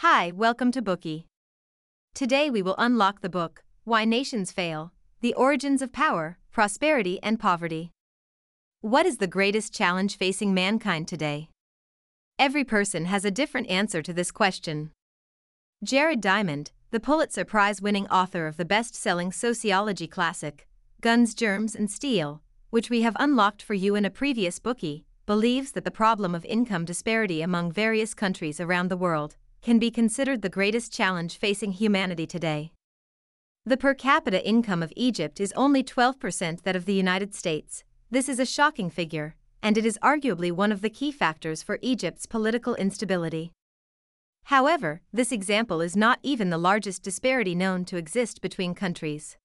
Hi, welcome to Bookey. Today we will unlock the book, Why Nations Fail The Origins of Power, Prosperity, and Poverty. What is the greatest challenge facing mankind today? Every person has a different answer to this question. Jared Diamond, the Pulitzer Prize winning author of the best selling sociology classic, Guns, Germs, and Steel, which we have unlocked for you in a previous Bookey, believes that the problem of income disparity among various countries around the world can be considered the greatest challenge facing humanity today. The per capita income of Egypt is only 12% that of the United States. This is a shocking figure, and it is arguably one of the key factors for Egypt's political instability. However, this example is not even the largest disparity known to exist between countries.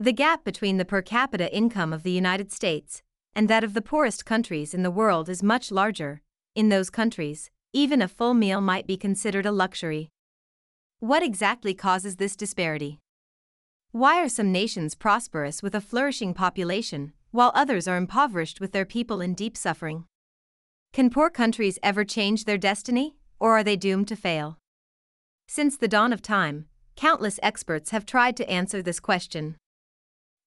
The gap between the per capita income of the United States and that of the poorest countries in the world is much larger. In those countries, even a full meal might be considered a luxury. What exactly causes this disparity? Why are some nations prosperous with a flourishing population, while others are impoverished with their people in deep suffering? Can poor countries ever change their destiny, or are they doomed to fail? Since the dawn of time, countless experts have tried to answer this question.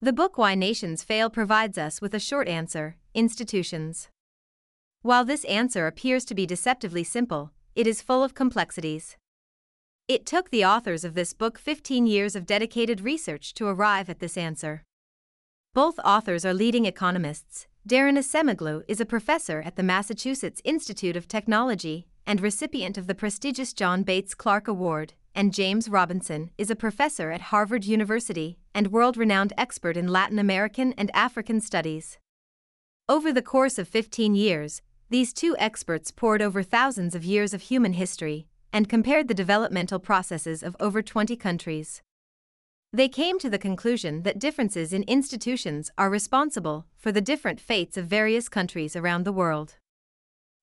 The book Why Nations Fail provides us with a short answer institutions. While this answer appears to be deceptively simple, it is full of complexities. It took the authors of this book 15 years of dedicated research to arrive at this answer. Both authors are leading economists. Daron Acemoglu is a professor at the Massachusetts Institute of Technology and recipient of the prestigious John Bates Clark Award, and James Robinson is a professor at Harvard University and world renowned expert in Latin American and African studies. Over the course of 15 years, these two experts pored over thousands of years of human history and compared the developmental processes of over 20 countries. They came to the conclusion that differences in institutions are responsible for the different fates of various countries around the world.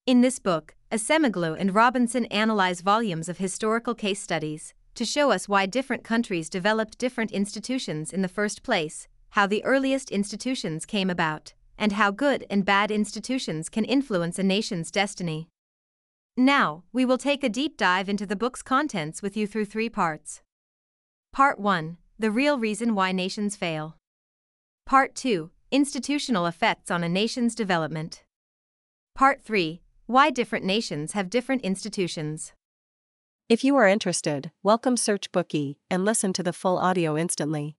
In this book, Acemoglu and Robinson analyze volumes of historical case studies to show us why different countries developed different institutions in the first place, how the earliest institutions came about, and how good and bad institutions can influence a nation's destiny. Now, we will take a deep dive into the book's contents with you through three parts. Part 1 The Real Reason Why Nations Fail. Part 2 Institutional Effects on a Nation's Development. Part 3 Why Different Nations Have Different Institutions. If you are interested, welcome Search Bookey and listen to the full audio instantly.